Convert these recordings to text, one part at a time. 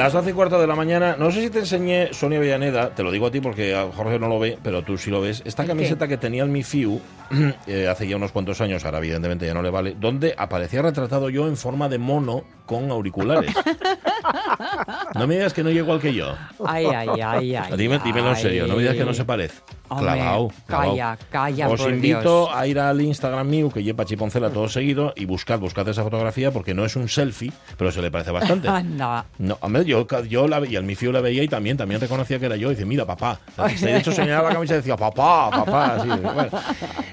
Las 12 y cuarto de la mañana, no sé si te enseñé, Sonia Villaneda, te lo digo a ti porque a Jorge no lo ve, pero tú sí lo ves, esta camiseta que tenía el Mifiu eh, hace ya unos cuantos años, ahora evidentemente ya no le vale, donde aparecía retratado yo en forma de mono con auriculares. no me digas que no llego al que yo. Ay, ay, ay, ay. Dime, dímelo en serio, no me digas que no se parece. Hombre, Clavao, clavao. Calla, calla, Os por invito Dios. a ir al Instagram mío, que lleva Chiponcela todo seguido, y buscad, buscad esa fotografía porque no es un selfie, pero se le parece bastante. Anda. No, hombre, yo, yo la veía, el mi fío la veía y también, también reconocía que era yo. Y dice, mira, papá. De hecho, señalaba la camisa y decía, papá, papá. Así, bueno,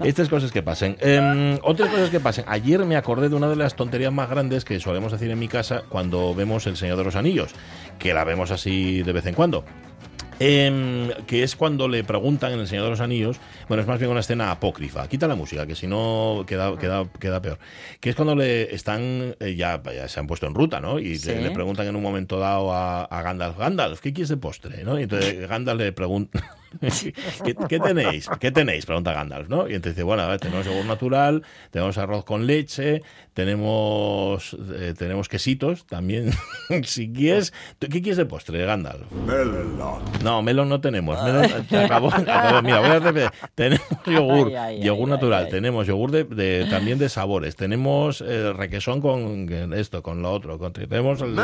estas cosas que pasen. Em, otras cosas que pasen. Ayer me acordé de una de las tonterías más grandes que solemos decir en mi casa cuando vemos El Señor de los Anillos, que la vemos así de vez en cuando. Em, que es cuando le preguntan en El Señor de los Anillos, bueno, es más bien una escena apócrifa, quita la música, que si no queda, queda, queda peor, que es cuando le están, eh, ya, ya se han puesto en ruta, ¿no? Y Sí. le, le preguntan en un momento dado a, a Gandalf, Gandalf, ¿qué quieres de postre? ¿no? Y entonces Gandalf le pregunta... ¿Qué, qué tenéis? ¿Qué tenéis? Pregunta Gandalf, ¿no? Y entonces dice, bueno, a ver, tenemos yogur natural, tenemos arroz con leche, tenemos eh, tenemos quesitos también. si quieres, ¿tú ¿qué quieres de postre, Gandalf? No, melón no tenemos. Melón, acabó- acabó. Mira, voy a hacer- tenemos yogur, Ay, ay, yogur ay, natural, ay, ay. tenemos yogur de, de- también de sabores, tenemos eh, requesón con esto, con lo otro, con- tenemos el,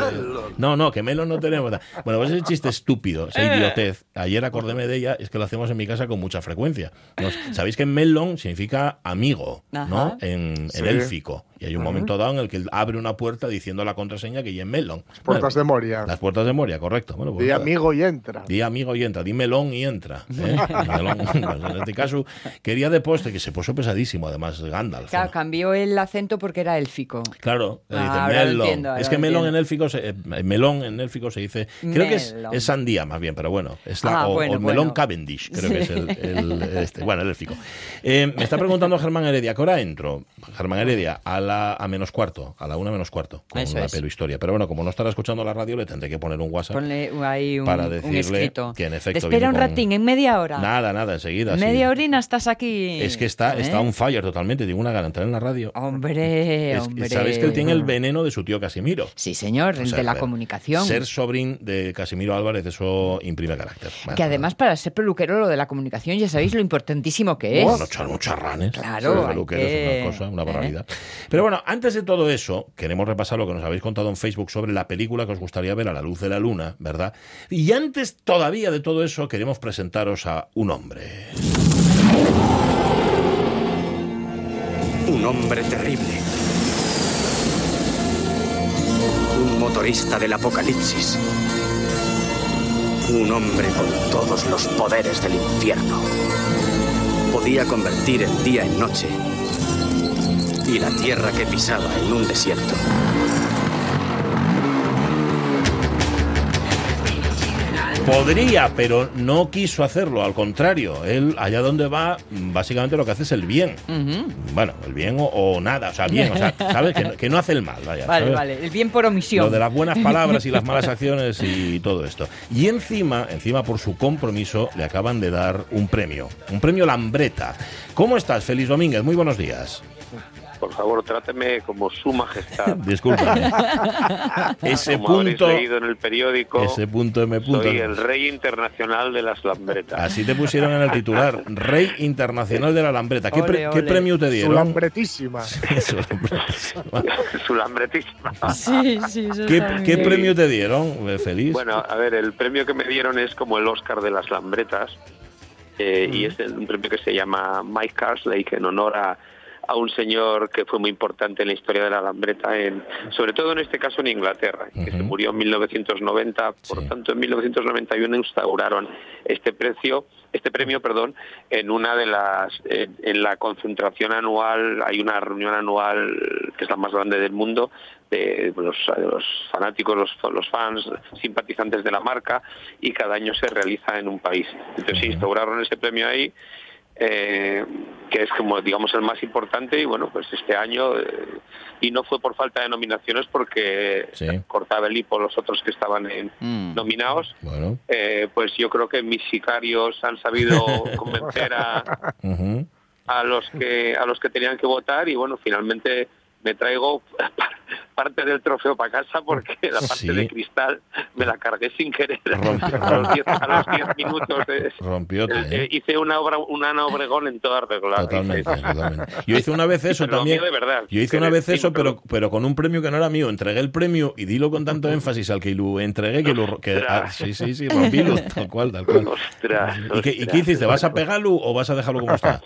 no, no, que melón no tenemos. Bueno, pues ese chiste estúpido, esa idiotez. Ayer acordéme de ella, es que lo hacemos en mi casa con mucha frecuencia. Nos- Sabéis que melón significa amigo, ¿no? Ajá. En, en Sí. élfico. Y hay un momento dado en el que él abre una puerta diciendo la contraseña que ya es melón. Puertas de Moria. Las puertas de Moria, correcto. Bueno, pues Di amigo y entra. Di amigo y entra, di melón y entra. ¿eh? Melón. Pues en este caso, quería de postre, que se puso pesadísimo, además, Gandalf. Claro, ¿no? cambió el acento porque era élfico. Claro, dice Ah, melón. entiendo, ahora es que melón entiendo. en élfico, se, eh, melón en élfico se dice, creo que es, sandía más bien, pero bueno, es la, Ah, o, bueno, o melón bueno. Cavendish, creo Sí. que es el, el- este, bueno, el élfico. Eh, me está preguntando Germán Heredia, ¿a qué hora entro? Germán Heredia, a la a menos cuarto, a la una menos cuarto, con Eso la es. pelo historia. Pero bueno, como no estará escuchando la radio, le tendré que poner un WhatsApp. Ponle ahí un, Para un decirle que, en efecto, Te espera un con- ratín, en media hora. Nada, nada, enseguida. sí. media horina estás aquí. Es que está, ¿Eh? está on fire totalmente, tengo una gana entrar en la radio. Hombre, Es hombre. Sabéis que él tiene el veneno de su tío Casimiro. Sí, señor, O sea, de la ver, comunicación. Ser sobrín de Casimiro Álvarez, eso imprime carácter. Bueno, Que además para ser peluquero lo de la comunicación ya sabéis lo importantísimo que es. Bueno, echar muchos ranes. Claro, Ser peluquero que- es una cosa, una ¿eh? Pero bueno, antes de todo eso, queremos repasar lo que nos habéis contado en Facebook sobre la película que os gustaría ver a la luz de la luna, ¿verdad? Y antes todavía de todo eso, queremos presentaros a un hombre. Un hombre terrible. Un motorista del apocalipsis. Un hombre con todos los poderes del infierno. Podía convertir el día en noche y la tierra que pisaba en un desierto. Podría, pero no quiso hacerlo, al contrario. Él, allá donde va, básicamente lo que hace es el bien. Bueno, el bien o, o nada, o sea, bien, o sea, ¿sabes? Que, no- que no hace el mal, vaya. Vale, ¿sabes? vale. El bien por omisión. Lo de las buenas palabras y las malas acciones y todo esto. Y encima, encima por su compromiso, le acaban de dar un premio, un premio Lambreta. ¿Cómo estás, Feliz Domínguez? Muy buenos días. Por favor, tráteme como su majestad. Discúlpame. ese como punto, leído en el periódico, ese punto M. Punto. soy el rey internacional de las lambretas. Así te pusieron en el titular, Rey Internacional de la Lambreta. ¿Qué, pre- Ole, qué ole. premio te Su dieron? lambretísima. Eso, Su lambretísima. Sí, sí, eso ¿Qué, premio te dieron, eh, Feliz? Bueno, a ver, el premio que me dieron es como el Oscar de las lambretas. eh, Y es un premio que se llama Mike Carslake en honor a, a un señor que fue muy importante en la historia de la Lambreta, en, sobre todo en este caso en Inglaterra, que se murió en 1990. Por Sí. tanto, en 1991 instauraron este precio, este premio, perdón, en una de las, en, en la concentración anual. Hay una reunión anual que es la más grande del mundo de los, de los fanáticos, los, los fans, simpatizantes de la marca, y cada año se realiza en un país. Entonces se instauraron ese premio ahí eh, que es como digamos el más importante y bueno pues este año eh, y no fue por falta de nominaciones porque Sí. cortaba el hipo los otros que estaban en- Mm. nominados Bueno. eh, pues yo creo que mis sicarios han sabido convencer a, a los que a los que tenían que votar y bueno finalmente me traigo parte del trofeo para casa porque la parte Sí. de cristal me la cargué sin querer Rompió. a los 10 a los 10 minutos de- Rompiote, eh, ¿eh? hice una obra una Obregón en toda regla Totalmente, totalmente. Yo hice una vez eso Pero también. mío de verdad. Yo hice una vez eso, pero- pero, con un premio que no era mío. Entregué el premio y dilo con tanto énfasis al que lo entregué que lo. Que, ah, Ostras. sí, sí, sí, rompílo, tal cual, tal cual. Ostras, ¿Y qué, y qué ostras. hiciste? ¿Vas a pegarlo o vas a dejarlo como está?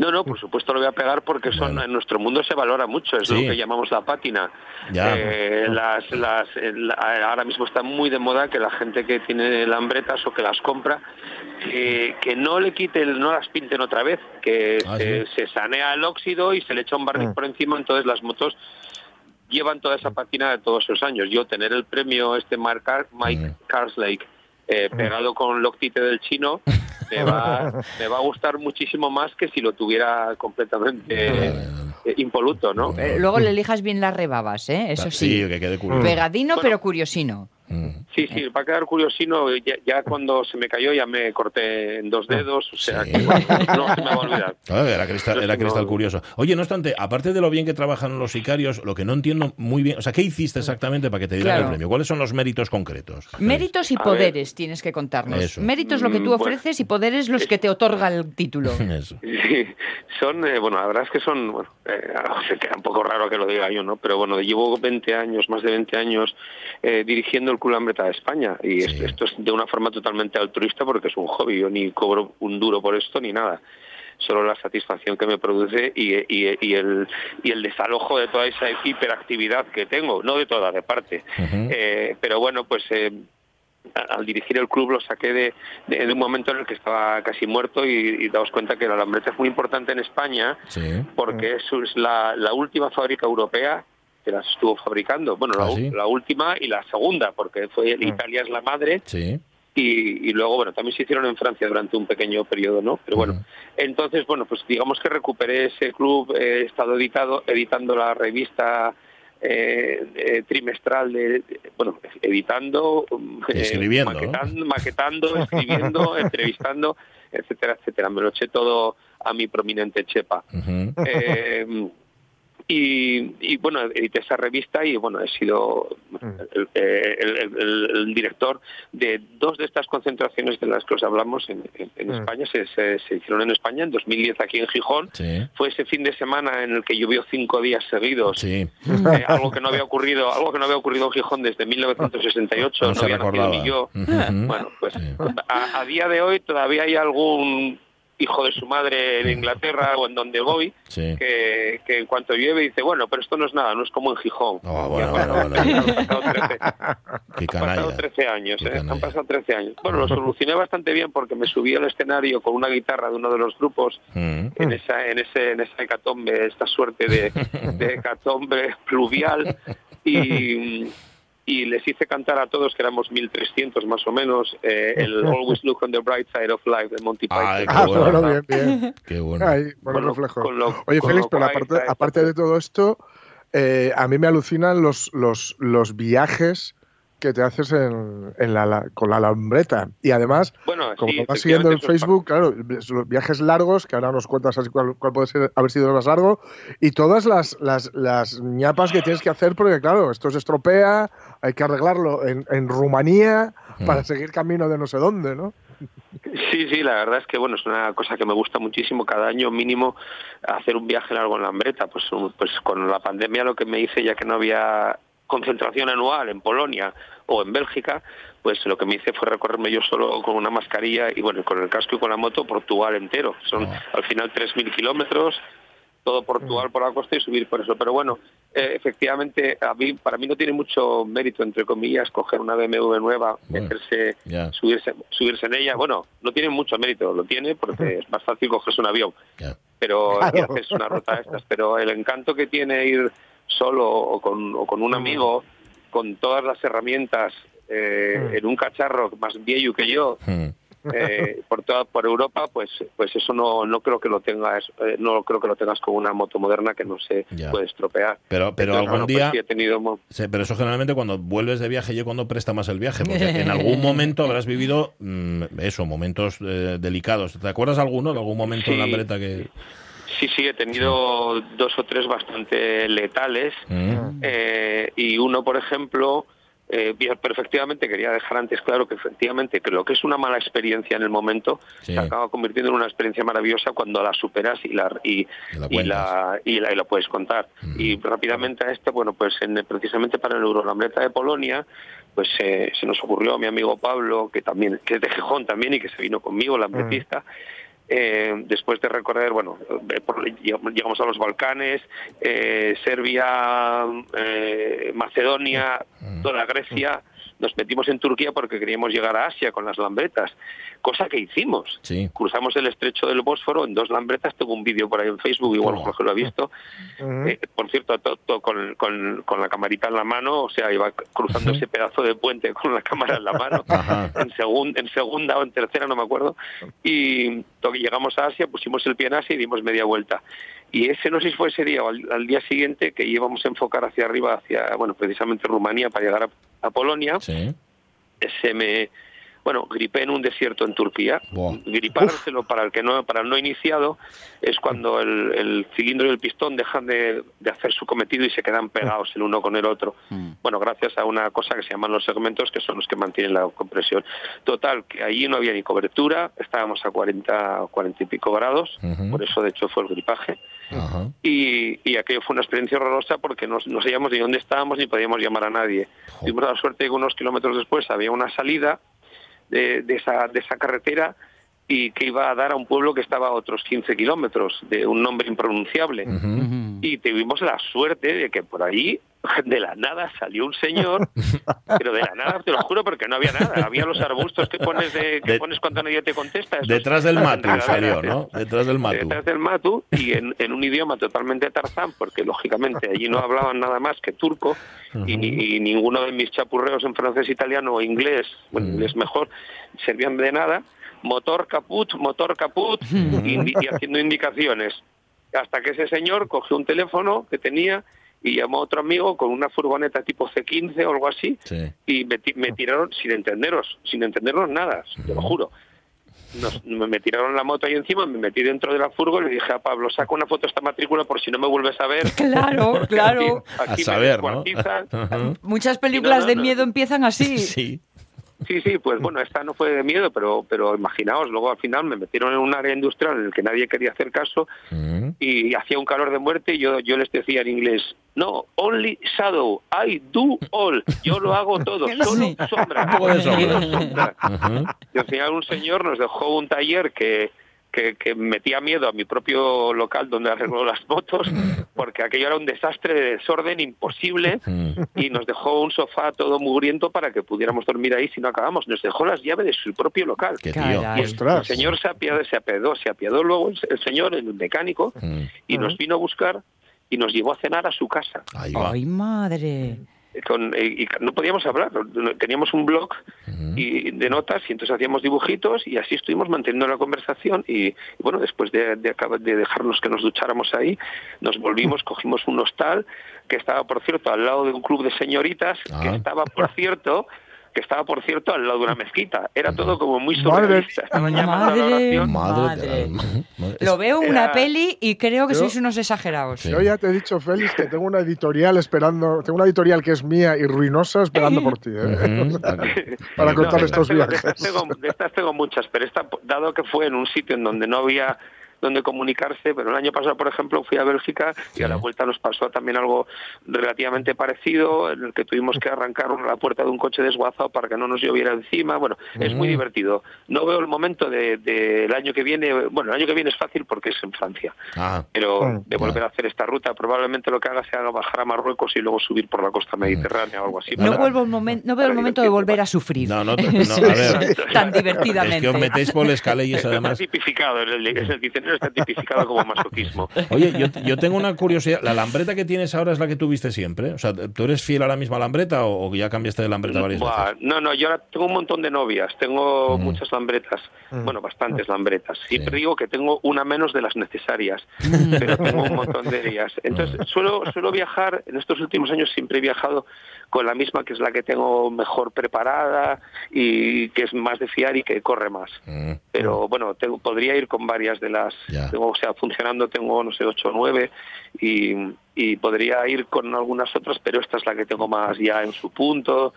No, no, por supuesto lo voy a pegar porque son Bueno. en nuestro mundo se valora mucho, es Sí. lo que llamamos la pátina. Ya. Eh, las, las, la- ahora mismo está muy de moda que la gente que tiene lambretas o que las compra, que, que no le quite, el- no las pinten otra vez, que Ah, se, sí. se sanea el óxido y se le echa un barniz Mm. por encima, entonces las motos llevan toda esa pátina de todos esos años. Yo tener el premio este Mark Car- Mike Mm. Carslake eh, pegado con Loctite del chino, me va, me va a gustar muchísimo más que si lo tuviera completamente eh, impoluto, ¿no? Eh, luego le elijas bien las rebabas, ¿eh? Eso sí. que quede curioso. Pegadino, Bueno. pero curiosino. Sí, sí, va a quedar curiosino. Ya, ya cuando se me cayó ya me corté en dos dedos, o sea Sí. que bueno, no se me va a olvidar. Era cristal, era cristal curioso. Oye, no obstante, aparte de lo bien que trabajan los sicarios, lo que no entiendo muy bien, o sea, ¿qué hiciste exactamente para que te dieran Claro. el premio? ¿Cuáles son los méritos concretos? Méritos y A poderes tienes que contarnos. Eso. Méritos lo que tú Mm, bueno. ofreces y poderes los que te otorga el título. Eso. Sí, son, eh, bueno, la verdad es que son, bueno, eh, se queda un poco raro que lo diga yo, ¿no? Pero bueno, llevo 20 años, más de 20 años eh, dirigiendo el Club Lambreta de España y Sí. esto, es de una forma totalmente altruista porque es un hobby, yo ni cobro un duro por esto ni nada. Solo la satisfacción que me produce y, y- y el, y el desalojo de toda esa hiperactividad que tengo, no de toda, de parte. Eh, pero bueno, pues eh, al dirigir el club lo saqué de, de- de un momento en el que estaba casi muerto y, y daos cuenta que la lambreta es muy importante en España Sí. porque es, es la, la última fábrica europea que las estuvo fabricando. Bueno, la, Ah, ¿sí? la última y la segunda, porque fue Italia es la madre Sí. y, y luego, bueno, también se hicieron en Francia durante un pequeño periodo, ¿no? Pero bueno, entonces, bueno, pues digamos que recuperé ese club, he estado editado, editando la revista eh, eh, trimestral de, de- bueno, editando, eh, Escribiendo, ¿no? maquetando, escribiendo, entrevistando, etcétera, etcétera. Me lo eché todo a mi prominente chepa. Eh, y, y, bueno, edité esa revista y bueno, he sido el, eh, el- el- el- el director de dos de estas concentraciones de las que os hablamos en, en- en Mm. España. Se, se- se hicieron en España en 2010 aquí en Gijón. Sí. Fue ese fin de semana en el que llovió cinco días seguidos. Sí. Eh, algo que no había ocurrido algo que no había ocurrido en Gijón desde 1968 No no, se había nacido ni yo bueno pues Sí. a, a día de hoy todavía hay algún hijo de su madre en Inglaterra o en donde voy Sí. que, que en cuanto llueve dice bueno pero esto no es nada no es como en Gijón Oh, bueno, han bueno, pasado- bueno. han pasado 13 Qué han pasado canalla. 13 años, ¿eh? Han pasado 13 años. Bueno, lo solucioné bastante bien porque me subí al escenario con una guitarra de uno de los grupos Mm. en esa, en ese, en esa hecatombe, esta suerte de, de hecatombe pluvial y, y les hice cantar a todos, que éramos 1300 más o menos, eh, el Always Look on the Bright Side of Life de Monty Python. Ah, bueno. bueno, bien, bien. Qué bueno. Ahí, buenos Con lo- reflejos. con lo- Oye, Félix, pero aparte, aparte de todo esto, eh, a mí me alucinan los, los, los viajes que te haces en, en la, la- con la lambreta. Y además, Bueno, como sí, vas siguiendo en Facebook, claro, los viajes largos, que ahora nos cuentas así cuál, cuál puede ser, haber sido el más largo, y todas las, las, las ñapas que tienes que hacer, porque claro, esto se estropea, hay que arreglarlo en, en Rumanía Mm. para seguir camino de no sé dónde, ¿no? Sí, sí, la verdad es que bueno, es una cosa que me gusta muchísimo cada año mínimo hacer un viaje largo en Lambreta. Pues, pues con la pandemia lo que me hice, ya que no había concentración anual en Polonia o en Bélgica, pues lo que me hice fue recorrerme yo solo con una mascarilla y bueno, con el casco y con la moto Portugal entero. Son Ah. al final 3.000 kilómetros todo Portugal por la costa y subir por eso. Pero bueno, eh, efectivamente, a mí, para mí no tiene mucho mérito, entre comillas, coger una BMW nueva, Bueno, meterse, subirse, subirse en ella. Bueno, no tiene mucho mérito, lo tiene porque es más fácil cogerse un avión Ya. pero Claro. haces una ruta de estas. Pero el encanto que tiene ir solo o con, o con un amigo, con todas las herramientas eh, en un cacharro más viejo que yo, Mm. eh, por toda por Europa, pues pues eso no no creo que lo tengas eh, no creo que lo tengas con una moto moderna que no se Ya. puede estropear. Pero, pero Entonces, algún pues día. sí he tenido Sí, pero eso generalmente cuando vuelves de viaje, yo cuando presta más el viaje, porque en algún momento habrás vivido mm, eso, momentos eh, delicados. ¿Te acuerdas alguno de algún momento en la. Lambreta que Sí, sí, he tenido dos o tres bastante letales. Mm. Eh, y uno, por ejemplo, eh, efectivamente quería dejar antes claro que efectivamente que lo que es una mala experiencia en el momento Sí. se acaba convirtiendo en una experiencia maravillosa cuando la superas y la y, Y la y la, y la- y lo puedes contar. Mm. Y rápidamente a este, bueno, pues en, precisamente para el Eurolambreta de Polonia, pues eh, se nos ocurrió a mi amigo Pablo, que también que es de Gijón también y que se vino conmigo, lambretista, eh, después de recorrer, bueno, eh, por- llegamos a los Balcanes, eh, Serbia, eh, Macedonia, toda Grecia, nos metimos en Turquía porque queríamos llegar a Asia con las lambretas, cosa que hicimos. Sí. Cruzamos el estrecho del Bósforo en dos lambretas, tengo un vídeo por ahí en Facebook, igual Oh. Jorge lo ha visto. Eh, por cierto, to- to- con, con- con la camarita en la mano, o sea, iba cruzando ese pedazo de puente con la cámara en la mano, en, segun- en segunda o en tercera, no me acuerdo, y to- llegamos a Asia, pusimos el pie en Asia y dimos media vuelta. Y ese, no sé si fue ese día o al, al día siguiente, que íbamos a enfocar hacia arriba, hacia, bueno, precisamente Rumanía, para llegar a, a Polonia, Sí. se me bueno gripé en un desierto en Turquía. Gripárselo para el que no para el no iniciado es cuando el, el cilindro y el pistón dejan de, de hacer su cometido y se quedan pegados el uno con el otro. Bueno gracias a una cosa que se llaman los segmentos que son los que mantienen la compresión. Total que allí no había ni cobertura estábamos a 40 40 y pico grados por eso de hecho fue el gripaje Ajá. y, y aquello fue una experiencia horrorosa porque no, no sabíamos ni dónde estábamos ni podíamos llamar a nadie. Tuvimos la suerte de que unos kilómetros después había una salida de, de esa, de esa carretera y que iba a dar a un pueblo que estaba a otros 15 kilómetros, de un nombre impronunciable. Y tuvimos la suerte de que por allí, de la nada, salió un señor, pero de la nada, te lo juro, porque no había nada. Había los arbustos que pones, de, que De- pones cuando nadie te contesta. esos- Detrás del matu salió. ¿no? Detrás del matu. detrás del Matu y en, en un idioma totalmente tarzán, porque lógicamente allí no hablaban nada más que turco y, ni- y ninguno de mis chapurreos en francés, italiano o inglés, bueno, Mm. inglés mejor, servían de nada. Motor caput, motor caput, indi- y haciendo indicaciones. Hasta que ese señor cogió un teléfono que tenía y llamó a otro amigo con una furgoneta tipo C15 o algo así Sí. y me, ti- me tiraron sin entenderos, sin entendernos nada, te lo juro. Nos- me, tiraron la moto ahí encima, me metí dentro de la furgo y le dije a Pablo, saca una foto de esta matrícula por si no me vuelves a ver. Claro, claro. Aquí, aquí A saber, ¿no? Muchas películas no, de no. miedo empiezan así. Sí. Sí, sí, pues bueno, esta no fue de miedo, pero, pero imaginaos, luego al final me metieron en un área industrial en el que nadie quería hacer caso Mm. y hacía un calor de muerte y yo, yo les decía en inglés, no, only shadow, I do all, yo lo hago todo, solo sombra. Y al final un señor nos dejó un taller que, que, que metía miedo a mi propio local donde arregló las motos, porque aquello era un desastre de desorden imposible, Mm. y nos dejó un sofá todo mugriento para que pudiéramos dormir ahí si no acabamos. Nos dejó las llaves de su propio local. Qué tío. Caray. Y el, Ostras. el señor se apiadó, se apiadó, se apiadó luego el, el señor, el mecánico, Mm. y nos vino a buscar y nos llevó a cenar a su casa. Ahí va. Ay, madre. Con, y, y no podíamos hablar, teníamos un blog y de notas y entonces hacíamos dibujitos y así estuvimos manteniendo la conversación y, y bueno, después de, de, acabar- de dejarnos que nos ducháramos ahí, nos volvimos, cogimos un hostal que estaba, por cierto, al lado de un club de señoritas, que Ah. estaba, por cierto, que estaba, por cierto, al lado de una mezquita. Era todo como muy Madre surrealista. Estaban llamando a la Madre. oración. Madre, Madre. Madre- Lo veo en una peli y creo que Yo- sois unos exagerados. Yo ya te he dicho, Félix, que tengo una editorial esperando, tengo una editorial que es mía y ruinosa esperando por ti. ¿eh? Para contar estos tengo- viajes. De estas, tengo, de estas tengo muchas, pero esta, dado que fue en un sitio en donde no había donde comunicarse, pero el año pasado, por ejemplo, fui a Bélgica y a la vuelta nos pasó también algo relativamente parecido, en el que tuvimos que arrancar la puerta de un coche desguazado para que no nos lloviera encima. Bueno, es muy divertido. No veo el momento del de, del año que viene, bueno, el año que viene es fácil porque es en Francia, Ah, pero Mm. de volver a hacer esta ruta, probablemente lo que haga sea bajar a Marruecos y luego subir por la costa mediterránea o algo así. No, para- vuelvo un momen- no veo el momento de volver a sufrir. no, no, no, a ver. Tan divertidamente. Es que os metéis por y eso Está además. tipificado, en el, en el diccionario está tipificado como masoquismo. Oye, yo, yo tengo una curiosidad. ¿La lambreta que tienes ahora es la que tuviste siempre? O sea, ¿tú eres fiel a la misma lambreta o, o ya cambiaste de lambreta varias Buah, veces? no, no, yo ahora tengo un montón de novias, tengo Mm. muchas lambretas, bueno, bastantes lambretas. Siempre Sí. digo que tengo una menos de las necesarias, pero tengo un montón de ellas. Entonces, suelo, suelo viajar, en estos últimos años siempre he viajado con la misma que es la que tengo mejor preparada y que es más de fiar y que corre más. Mm. Pero bueno, tengo, podría ir con varias de las, Ya. tengo, o sea, funcionando tengo, no sé, ocho o nueve y, y podría ir con algunas otras, pero esta es la que tengo más ya en su punto.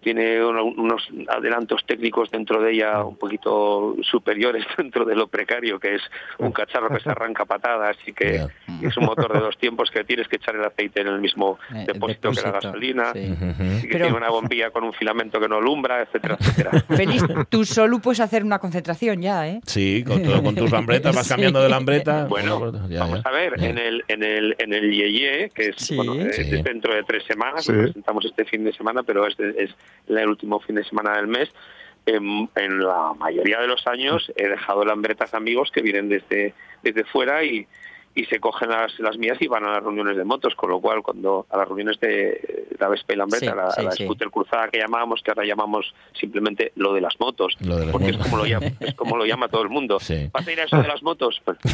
Tiene uno- unos adelantos técnicos dentro de ella un poquito superiores dentro de lo precario, que es un cacharro que se arranca a patadas y que es un motor de dos tiempos que tienes que echar el aceite en el mismo Eh, el depósito, que la gasolina. sí. Que Pero- tiene una bombilla con un filamento que no alumbra, etcétera, etcétera. Feliz, tú solo puedes hacer una concentración ya, ¿eh? Sí, con, todo- con tus lambretas vas Sí. cambiando de lambreta. Bueno, ya, vamos ya. a ver, Ya. en el en el en el Yeye, que es Sí. bueno, Sí. es dentro de tres semanas, Sí. lo presentamos este fin de semana, pero es, es el último fin de semana del mes. En, en la mayoría de los años he dejado lambretas amigos que vienen desde desde fuera y y se cogen las, las mías y van a las reuniones de motos, con lo cual cuando a las reuniones de la Vespa y Lambreta, Sí, la, sí, la sí. scooter cruzada que llamábamos, que ahora llamamos simplemente lo de las motos, Lo de las porque motos. es como lo llama, es como lo llama todo el mundo. Sí. ¿Vas a ir a eso de las motos? Pues.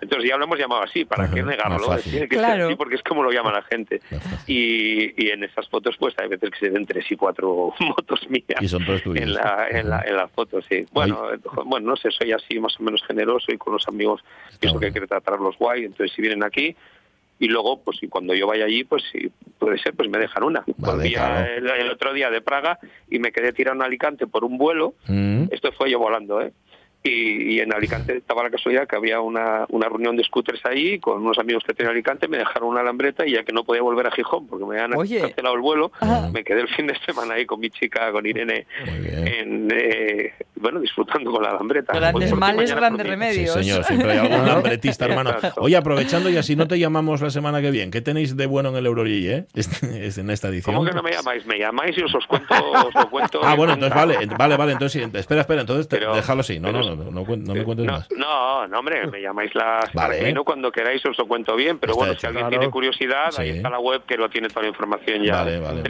Entonces ya lo hemos llamado así, ¿para qué Ajá, negarlo? Tiene que Claro. ser así porque es como lo llama la gente. Y, y en esas fotos pues hay veces que se ven tres y cuatro motos mías. Y son todos tuyos. En la, en la, en la foto, sí. Bueno, eh, bueno, no sé, soy así más o menos generoso y con los amigos pienso que hay que tratarlos guay. Entonces, si vienen aquí y luego, pues y cuando yo vaya allí, pues si puede ser, pues me dejan una. Vale, Volví a- claro. el, el otro día de Praga y me quedé tirado en Alicante por un vuelo. Mm. Esto fue yo volando, ¿eh? Y, y en Alicante estaba la casualidad que había una, una reunión de scooters ahí con unos amigos que tenía en Alicante, me dejaron una lambreta y ya que no podía volver a Gijón porque me habían Oye. cancelado el vuelo, Ah. me quedé el fin de semana ahí con mi chica, con Irene, en, eh, bueno, disfrutando con la lambreta. Grandes males, grandes. Sí, remedios. señor, siempre hay algún lambretista, hermano. Oye, aprovechando y así no te llamamos la semana que viene, ¿qué tenéis de bueno en el Eurogille, eh? Este- este- en esta edición. ¿Cómo que no me llamáis? Me llamáis y os, os cuento, os lo cuento. Ah, bueno, entonces vale, vale, vale, entonces sí, espera, espera, entonces te- Pero- déjalo así, no, no, no, no, no me cuentes no, más. No, no, hombre, me llamáis la semana Vale. cuando queráis, os lo cuento bien, pero Está bueno, hecho. si alguien Claro. tiene curiosidad, ahí Sí. está la web que lo tiene toda la información ya. Vale, vale.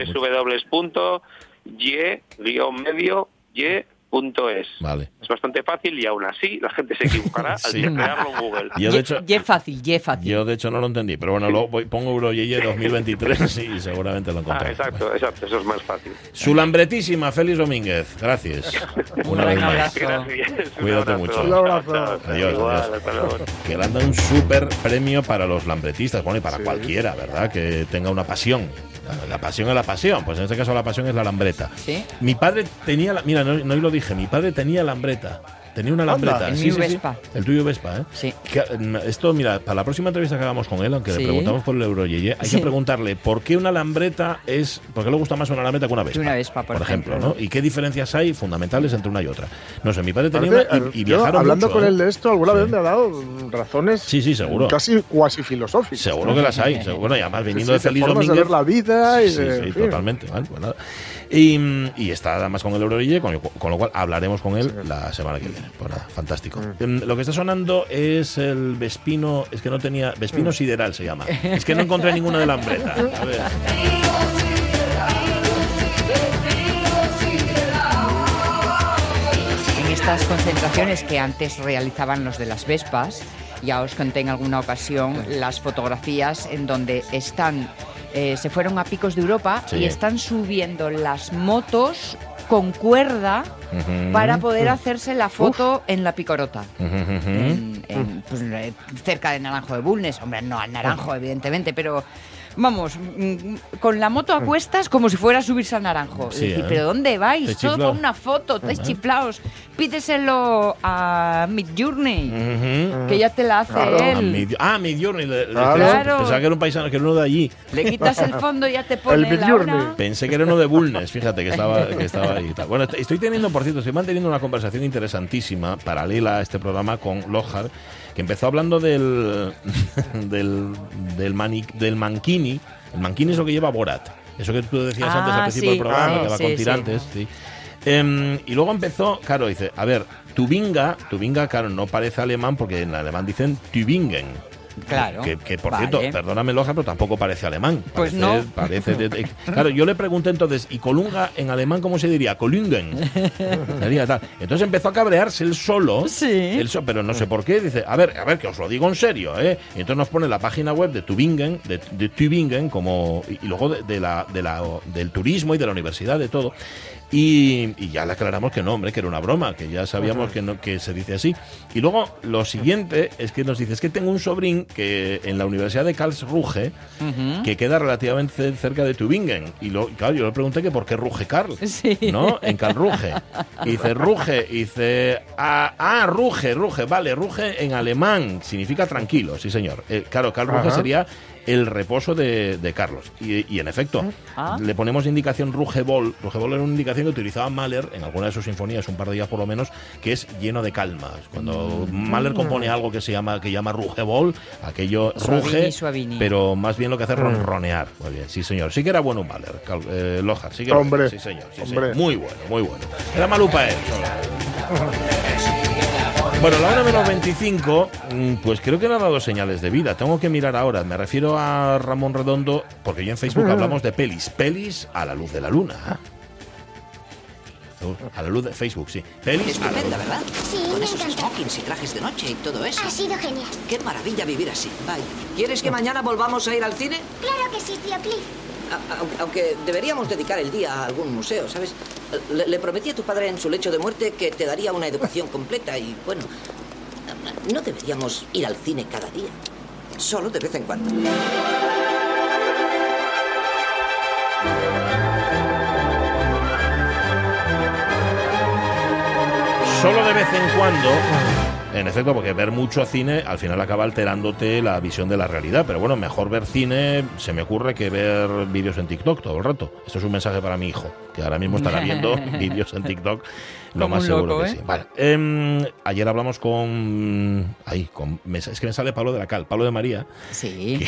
www.y-medio-y.es. Vale. Es bastante fácil y aún así la gente se equivocará al Sí. teclearlo en Google. Yo, de hecho, ye fácil, ye fácil. yo de hecho no lo entendí, pero bueno, lo voy- pongo Eurogille 2023 y seguramente lo Ah, encontraré. exacto, exacto, eso es más fácil. Su lambretísima, Félix Domínguez. Gracias. Una vez más. abrazo. Gracias. un Cuídate abrazo. mucho. Un abrazo. Adiós, Igual, adiós. Que le han dado un súper premio para los lambretistas, bueno, y para Sí. cualquiera, ¿verdad? Que tenga una pasión. La, pasión es la pasión, pues en este caso la pasión es la lambreta. Sí. Mi padre tenía, la, mira, no, no lo dije, mi padre tenía lambreta. Tenía una lambreta. El sí, mío sí, sí. Vespa. El tuyo Vespa, ¿eh? Sí. Que, mm, Esto, mira, para la próxima entrevista que hagamos con él, aunque Sí. le preguntamos por el Euroyeye, hay Sí. que preguntarle por qué una lambreta es. ¿Por qué le gusta más una lambreta que una Vespa? Una Vespa, por ejemplo, ejemplo. ¿no? Y qué diferencias hay fundamentales entre una y otra. No sé, mi padre tenía Parece- una. Y, y yo, viajaron hablando mucho, con ¿eh? él de esto, alguna Sí. vez me ha dado razones Sí, sí, seguro. casi cuasi filosóficas. Seguro que las hay. seguro, Bueno, y además viniendo sí, de Feliz formas de Domínguez. ver la vida y Sí, de- sí, totalmente. Vale, pues nada. Y, y está además con el Eurorille, con, con lo cual hablaremos con él la semana que viene. Fantástico. Mm, Lo que está sonando es el Vespino, es que no tenía, Mm. Vespino Sideral se llama. Es que no encontré ninguna de la lambreta. A ver. En estas concentraciones que antes realizaban los de las Vespas, ya os conté en alguna ocasión las fotografías en donde están, eh, se fueron a picos de Europa Sí. y están subiendo las motos con cuerda para poder hacerse la foto en la picorota. En, pues, eh, cerca de Naranjo de Bulnes, hombre, no al Naranjo, evidentemente, pero Vamos, mm, con la moto a cuestas como si fuera a subirse al naranjo. Sí, Decir, ¿eh? ¿pero dónde vais? Te Todo chiflao. con una foto, estáis chiflaos. Pídeselo a Midjourney, Ujú. que ya te la hace Claro. Ah, él. Mid- Ah, Midjourney. Claro. Pensaba que era un paisano, que era uno de allí. Le quitas el fondo y ya te pone la Midjourney. hora. Pensé que era uno de Bulnes, fíjate que estaba, que estaba ahí. tal. Bueno, est- estoy teniendo, por cierto, estoy manteniendo una conversación interesantísima, paralela a este programa con Lohar, que empezó hablando del del, del, mani- del mankini. El mankini es lo que lleva Borat. Eso que tú decías Ah, antes al principio sí, del programa, sí, que va sí, con tirantes. sí. Em, y luego empezó, claro, dice, a ver, Tubinga, Tubinga, claro, no parece alemán porque en alemán dicen Tübingen. Claro. Que, que, por Vale. cierto, perdóname Loja, pero tampoco parece alemán. Pues Parece- no. Parece de- de- claro, yo le pregunté entonces, ¿y Colunga en alemán cómo se diría? Kolungen. Sería tal. Entonces empezó a cabrearse él solo. Sí. él so- pero no sé por qué. Dice, a ver, a ver, que os lo digo en serio, ¿eh? Y entonces nos pone la página web de Tübingen, de, de Tübingen, como, y, y luego de, de la, de la, del turismo y de la universidad, de todo. Y, y ya le aclaramos que no, hombre, que era una broma, que ya sabíamos que, no, que se dice así. Y luego lo siguiente es que nos dice, es que tengo un sobrín que en la Universidad de Karlsruhe, Ujú. que queda relativamente cerca de Tübingen. Y lo, claro, yo le pregunté que por qué ruge Karl, Sí. ¿no? En Karlsruhe. Y dice, ruge, y dice, ah, ah, ruge, ruge, vale, ruge en alemán, significa tranquilo, sí señor. Eh, claro, Karlsruhe Ajá. sería el reposo de, de Carlos. Y, y en efecto, Ah. le ponemos indicación Rugebol. Rugebol era una indicación que utilizaba Mahler en alguna de sus sinfonías, un par de días por lo menos, que es lleno de calma. Cuando Mm. Mahler compone algo que se llama que llama Rugebol, aquello Suavini, ruge, suavini. pero más bien lo que hace es ronronear. Muy bien, sí señor. Sí que era bueno Mahler, Cal- eh, Lojar, sí que era Hombre. Sí señor, sí, hombre. Muy bueno, muy bueno. Era Malupa él. Bueno, la hora menos 25, mm, pues creo que no ha dado señales de vida. Tengo que mirar ahora. Me refiero a Ramón Redondo, porque yo en Facebook hablamos de pelis. Pelis a la luz de la luna. A la luz de Facebook, sí. Pelis a la luz. Estupenda, ¿verdad? Sí, Con me esos encanta. smokings y trajes de noche y todo eso. Ha sido genial. Qué maravilla vivir así. Vaya. ¿Quieres que mañana volvamos a ir al cine? Claro que sí, tío Cliff. A- Aunque deberíamos dedicar el día a algún museo, ¿sabes? Le, le prometí a tu padre en su lecho de muerte que te daría una educación completa y, bueno, no deberíamos ir al cine cada día. Solo de vez en cuando. Solo de vez en cuando. En efecto, porque ver mucho cine al final acaba alterándote la visión de la realidad. Pero bueno, mejor ver cine, se me ocurre, que ver vídeos en TikTok todo el rato. Esto es un mensaje para mi hijo, que ahora mismo estará viendo vídeos en TikTok. Lo Como más un seguro loco, que ¿eh? sí. Vale. Em, ayer hablamos con. Ahí, con. me- Es que me sale Pablo de la Cal, Pablo de María, Sí.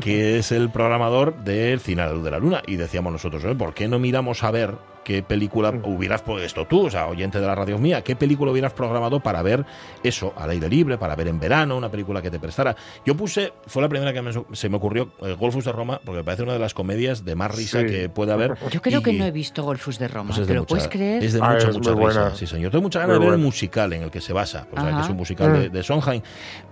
que es el programador del Cine a la Luz de la Luna. Y decíamos nosotros, "Oye, ¿por qué no miramos a ver qué película hubieras puesto tú, o sea, oyente de la radio mía, qué película hubieras programado para ver eso al aire libre, para ver en verano, una película que te prestara? Yo puse, fue la primera que me- se me ocurrió, eh, Golfus de Roma, porque me parece una de las comedias de más risa Sí. que puede haber. Yo creo que Y- no he visto Golfus de Roma. pues es ¿Te lo mucha- puedes creer? Es de Ah, mucha, es mucha muy risa. buena. Sí, señor. Tengo mucha ganas de Muy ver el musical en el que se basa, o sea, que es un musical de, Mm. de Sondheim.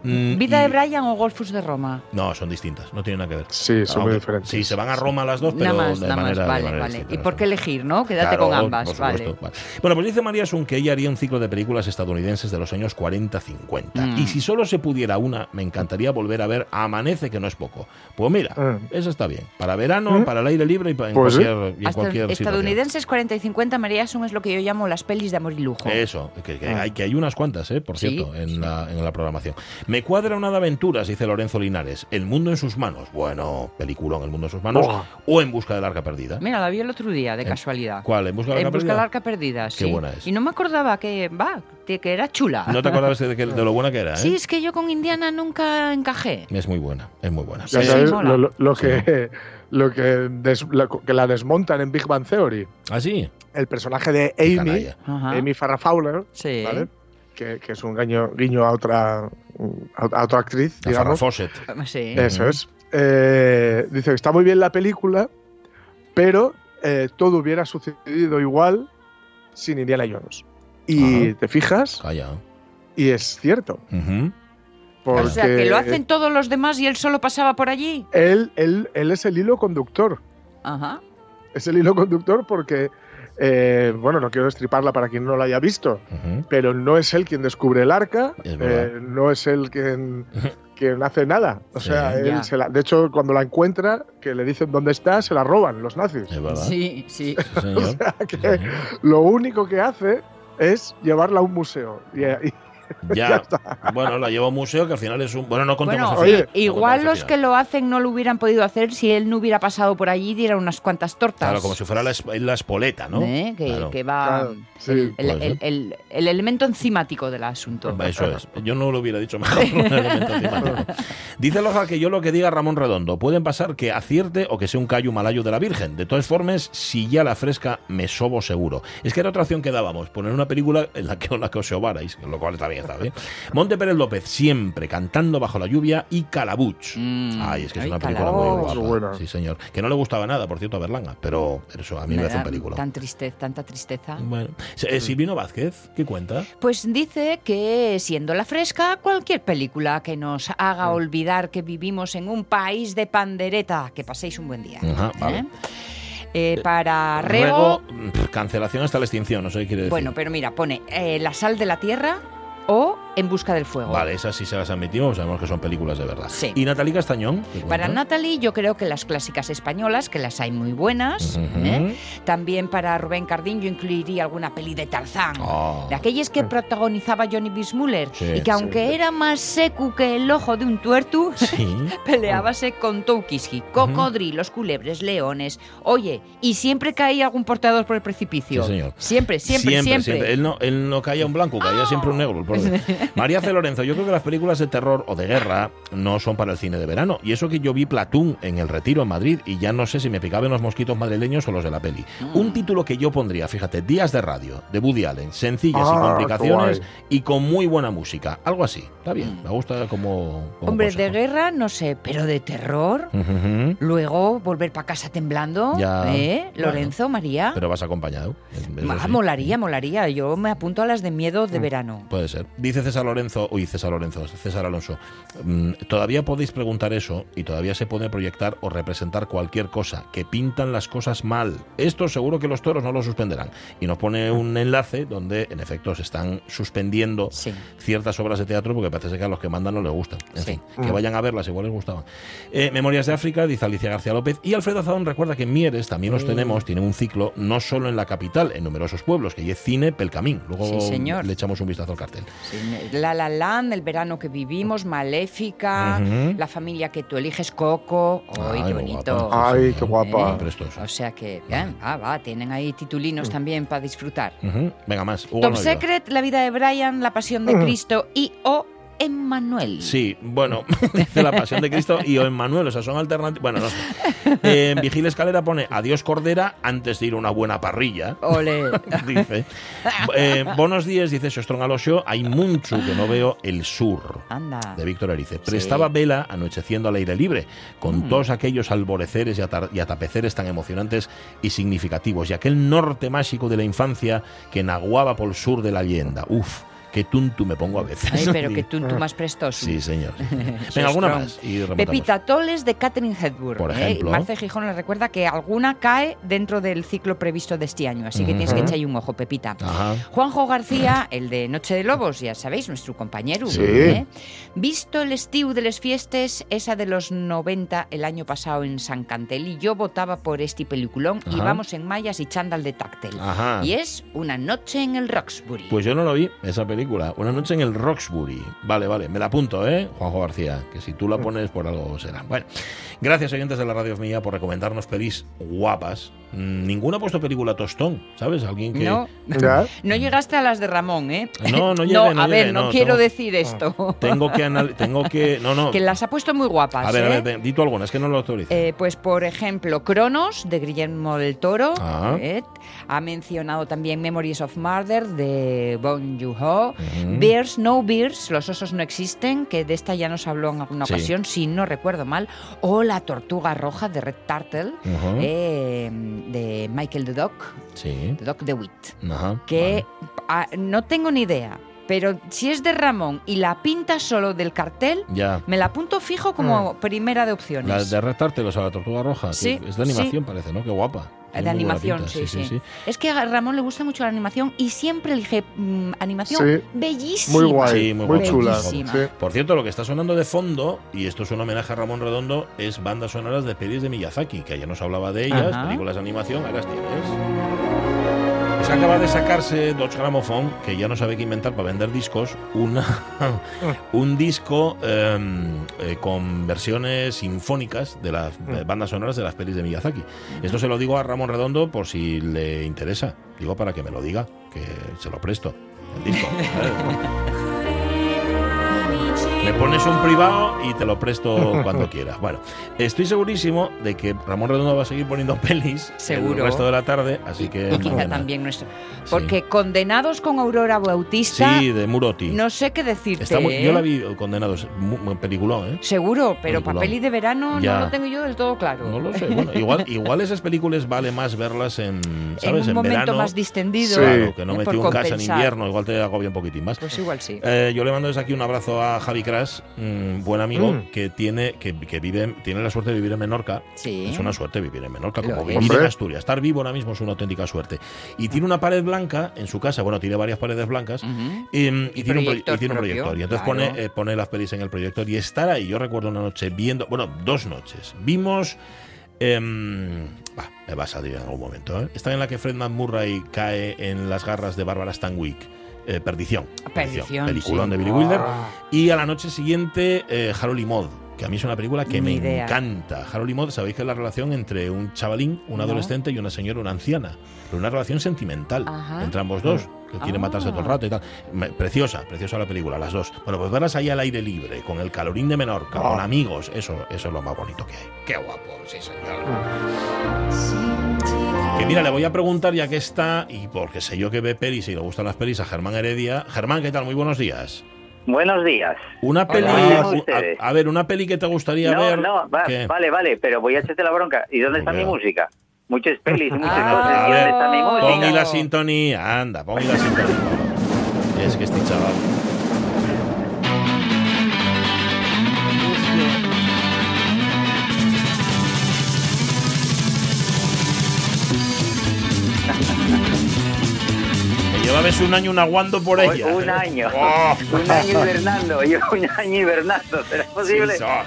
Mm, ¿Vida y- de Brian o Golfus de Roma? No, son distintas, no tienen nada que ver. Sí, son muy diferentes. Sí, se van a Roma las dos, pero nada más, de nada más. manera, de Vale, manera vale. ¿Y por qué elegir, no? Quédate Claro, con ambas, por vale. supuesto, vale. Bueno, pues dice María Sun que ella haría un ciclo de películas estadounidenses de los años 40-50. Mm. Y si solo se pudiera una, me encantaría volver a ver Amanece, que no es poco. Pues mira, Mm. eso está bien. Para verano, Mm. para el aire libre y pa- en Pues sí. cualquier, y en cualquier situación. estadounidenses 40 y 50, María Sun es lo que yo llamo las pelis de amor y lujo. Eso, que, que Ah. hay, que hay unas cuantas, ¿eh? por Sí, cierto, en, sí. la, en la programación. Me cuadra una de aventuras, dice Lorenzo Linares. El mundo en sus manos. Bueno, película en el mundo en sus manos. Oh. O en busca del arca perdida. Mira, la vi el otro día, de ¿En- casualidad. ¿Cuál? ¿En busca del En arca busca perdida? arca perdida, sí. buena es. Y no me acordaba que, va, que era chula. ¿No te acordabas de, que- de lo buena que era? ¿eh? Sí, es que yo con Indiana nunca encajé. Es muy buena, es muy buena. Ya Sí, lo que, lo que, des- la, que la desmontan en Big Bang Theory. ¿Ah, sí? El personaje de Amy. Amy Farrah Fowler, Sí. ¿vale? que, que es un guiño, guiño a otra a, a otra actriz, Farrah digamos. Fawcett. Sí. Eso es. Eh, dice que está muy bien la película, pero eh, todo hubiera sucedido igual sin Indiana Jones. Y Ajá. te fijas, Calla. y es cierto. Ujú. Porque O sea, que lo hacen todos los demás y él solo pasaba por allí. él, él, él es el hilo conductor. Ajá. Es el hilo conductor porque eh, bueno, no quiero destriparla para quien no la haya visto, Ujú. pero no es él quien descubre el arca, Es eh, no es él quien, quien hace nada. O Sí. sea, él se la- de hecho, cuando la encuentra, que le dicen dónde está, se la roban los nazis. Es verdad. Sí, sí. Sí, señor. que Sí. lo único que hace es llevarla a un museo. Y, y- Ya, bueno, la lleva a un museo que al final es un. Bueno, no contemos Bueno, el final, oye, no igual los que lo hacen no lo hubieran podido hacer si él no hubiera pasado por allí y diera unas cuantas tortas. Claro, como si fuera la, es- la espoleta, ¿no? ¿Eh? que, Claro. que va Claro, sí. el, el- Puede el- el- el elemento enzimático del asunto. Eso es. Yo no lo hubiera dicho mejor. un elemento. Dice Loja que yo lo que diga Ramón Redondo. Pueden pasar que acierte o que sea un callo malayo de la Virgen. De todas formas, si ya la fresca, me sobo seguro. Es que era otra opción que dábamos. Poner una película en la que, en la que os sobarais, lo cual está bien, está bien. Monte Pérez López, siempre cantando bajo la lluvia y Calabuch. Mm. Ay, es que es Ay, una película Calabuch. muy guapa. Sí, señor. Que no le gustaba nada, por cierto, a Berlanga. Pero eso a mí me, Me hace un película. tan tristeza, tanta tristeza. Bueno. Eh, Silvino Vázquez, ¿qué cuenta? Pues dice que siendo la fresca, cualquier película que nos haga olvidar que vivimos en un país de pandereta. Que paséis un buen día. Ajá, vale. ¿Eh? Eh, para Rego, cancelación hasta la extinción, no sé qué quiere decir. bueno, pero mira, pone eh, La sal de la tierra o En busca del fuego. Vale, esas sí se las admitimos, sabemos que son películas de verdad. Sí. ¿Y Natalie Castañón? ¿Qué Para? Natalie, yo creo que las clásicas españolas, que las hay muy buenas. ¿eh? También para Rubén Cardín, yo incluiría alguna peli de Tarzán. Ah. De aquellas que protagonizaba Johnny Bismuller. Sí. y que aunque era más seco que el ojo de un tuertu, peleábase con Toukiski, cocodrilos, culebres, leones. Oye, y siempre caía algún portador por el precipicio. Sí, señor. Siempre, siempre, siempre. Él, no, él no caía un blanco, caía siempre un negro. el. María C. Lorenzo, yo creo que las películas de terror o de guerra no son para el cine de verano. Y eso que yo vi Platón en el Retiro en Madrid y ya no sé si me picaban los mosquitos madrileños o los de la peli. Mm. Un título que yo pondría, fíjate, Días de Radio, de Woody Allen, sencillas y Ah, complicaciones qué y con muy buena música. Algo así. Está bien, me gusta como. como Hombre, consejo. de guerra, no sé, pero de terror. Luego volver para casa temblando. Ya. ¿Eh? Bueno. Lorenzo, María. Pero vas acompañado. Ah. Molaría, molaría. Yo me apunto a las de miedo de verano. Puede ser. Dice César Lorenzo, uy, César Lorenzo, César Alonso, mm, todavía podéis preguntar eso y todavía se puede proyectar o representar cualquier cosa, que pintan las cosas mal. Esto seguro que los toros no lo suspenderán. Y nos pone un enlace donde, en efecto, se están suspendiendo Sí. ciertas obras de teatro porque parece que a los que mandan no les gustan. En Sí. fin, que vayan a verlas, igual les gustaban. Eh, Memorias de África, dice Alicia García López. Y Alfredo Azadón recuerda que en Mieres también los tenemos, tiene un ciclo no solo en la capital, en numerosos pueblos, que es cine pel camín. Luego Sí, señor. le echamos un vistazo al cartel. Sí, La La Land, El verano que vivimos, Maléfica. La familia que tú eliges, Coco. ¡Ay, Ay, qué bonito! guapa. Ay, qué guapa. O sea que, bien, ah, va, tienen ahí titulinos también para disfrutar. Venga, más. Hugo Top. Secret, La vida de Brian, La pasión de Cristo y O Emmanuel. Sí, bueno, dice la pasión de Cristo y o Emmanuel, o sea, son alternativas. Bueno, no sé. Eh, Vigil Escalera pone adiós Cordera antes de ir a una buena parrilla. Ole. dice. Eh, buenos días, dice Sostron Alosio. Hay mucho que no veo el sur. Anda. De Víctor Erice. Prestaba vela anocheciendo al aire libre, con Mm. todos aquellos alboreceres y, atar- y atapeceres tan emocionantes y significativos, y aquel norte mágico de la infancia que naguaba por el sur de la leyenda. Uf, qué tuntu me pongo a veces. Ay, pero que tú más prestoso. Sí, señor. Venga, alguna más. y. Pepita Toles de Catherine Hepburn. Por ¿eh? ejemplo. Marce Gijón le recuerda que alguna cae dentro del ciclo previsto de este año, así que tienes que echarle un ojo, Pepita. Ajá. Juanjo García, el de Noche de Lobos, ya sabéis, nuestro compañero. Sí. ¿eh? Visto el estiu de les fiestes, esa de los 90 el año pasado en San Cantel, y yo votaba por este peliculón y vamos en mallas y chándal de táctil. Ajá. Y es Una noche en el Roxbury. Pues yo no lo vi, esa película. Una noche en el Roxbury. Vale, vale, me la apunto, ¿eh? Juanjo García, que si tú la pones por algo será. Bueno, gracias oyentes de la radio mía por recomendarnos pelis guapas. Mm, Ninguna ha puesto película tostón, ¿sabes? Alguien que... No, no llegaste a las de Ramón, ¿eh? No, no llegué, no a ver, llegué, no, no, quiero tengo- decir esto. Tengo que... anal- Tengo que... No, no. que las ha puesto muy guapas. A ver, a ¿eh? ver, ven, di tú alguna, es que no lo autorizo. Eh, pues por ejemplo, Cronos de Guillermo del Toro. Ah. ¿eh? Ha mencionado también Memories of Murder de Bong Joon-ho. Bears, No Bears, Los osos no existen, que de esta ya nos habló en alguna Sí. ocasión, si no recuerdo mal. O La tortuga roja de Red Turtle eh, de Michael the Doc, Sí. The Doc DeWitt. Ajá. Que ah, no tengo ni idea, pero si es de Ramón y la pinta solo del cartel. Ya. me la apunto fijo como primera de opciones. La de retarte, o sea, la tortuga roja. Sí, es de animación, parece, ¿no? Qué guapa. Buena animación, pinta, sí, sí, Es que a Ramón le gusta mucho la animación y siempre elige mm, animación Sí. bellísima. Muy guay, Sí, muy muy, guay. chula. Sí. Por cierto, lo que está sonando de fondo, y esto es un homenaje a Ramón Redondo, es bandas sonoras de pelis de Miyazaki, que ayer nos hablaba de ellas, Ajá. películas de animación, ahí las tienes. Se acaba de sacarse Dodge Gramophone, que ya no sabe qué inventar para vender discos, una, un disco em, eh, con versiones sinfónicas de las eh, bandas sonoras de las pelis de Miyazaki. Esto se lo digo a Ramón Redondo por si le interesa. Digo para que me lo diga, que se lo presto. El disco. Me pones un privado y te lo presto cuando quieras. Bueno, estoy segurísimo de que Ramón Redondo va a seguir poniendo pelis Seguro. el resto de la tarde, así que Y quizá también nuestro. Porque Condenados con Aurora Bautista, Sí, de Muroti. no sé qué decirte. Está muy- yo la vi eh, condenados, mu- mu- peliculón, ¿eh? Seguro, pero papel y de verano Ya. no lo tengo yo del todo claro. No lo sé. Bueno, igual, igual esas películas vale más verlas en, ¿sabes? en un momento verano. más distendido. Sí. Claro, que no metí un casa en compensar. invierno, igual te agobia un poquitín más. Pues igual sí. Eh, yo le mando desde aquí un abrazo a Javi Buen amigo, Mm. que tiene que, que vive tiene la suerte de vivir en Menorca. Sí. Es una suerte vivir en Menorca, Lo como es. vivir en. Asturias. Estar vivo ahora mismo es una auténtica suerte. Y tiene una pared blanca en su casa, bueno, tiene varias paredes blancas, y, y Y tiene, un, y tiene un propio, proyector. Y entonces claro. pone, eh, pone las pelis en el proyector y estar ahí. Yo recuerdo una noche viendo, bueno, dos noches. Vimos. em, bah, me va a salir en algún momento. ¿eh? Está en la que Fred Murray cae en las garras de Bárbara Stanwyck. Eh, Perdición. Perdición, Peliculón sí. de Billy Wilder. Y a la noche siguiente, eh, Harold y Maude, que a mí es una película que Ni me idea. encanta. Harold y Maude, sabéis que es la relación entre un chavalín, un No. adolescente y una señora, una anciana. Pero una relación sentimental Ajá. entre ambos dos, que quieren Ah. matarse todo el rato y tal. Preciosa, preciosa la película, las dos. Bueno, pues verlas ahí al aire libre, con el calorín de Menorca, Ah. con amigos, eso, eso es lo más bonito que hay. Qué guapo, sí señor. Que mira, le voy a preguntar ya que está, y porque sé yo que ve pelis y le gustan las pelis, a Germán Heredia. Germán, ¿qué tal? Muy buenos días. Buenos días. Una peli, a, a ver, una peli que te gustaría No, ver. no, va- vale, vale, pero voy a echarte la bronca. ¿Y dónde está mi música? Muchas pelis, muchas Ah, cosas. ¿Y dónde está mi pon Pon música? y la sintonía, anda, pon la sintonía. Es que este chaval. Llevabas un año aguando por ella. Un año. Oh. Un año hibernando. Yo un año hibernando. ¿Será posible? Sí, oh.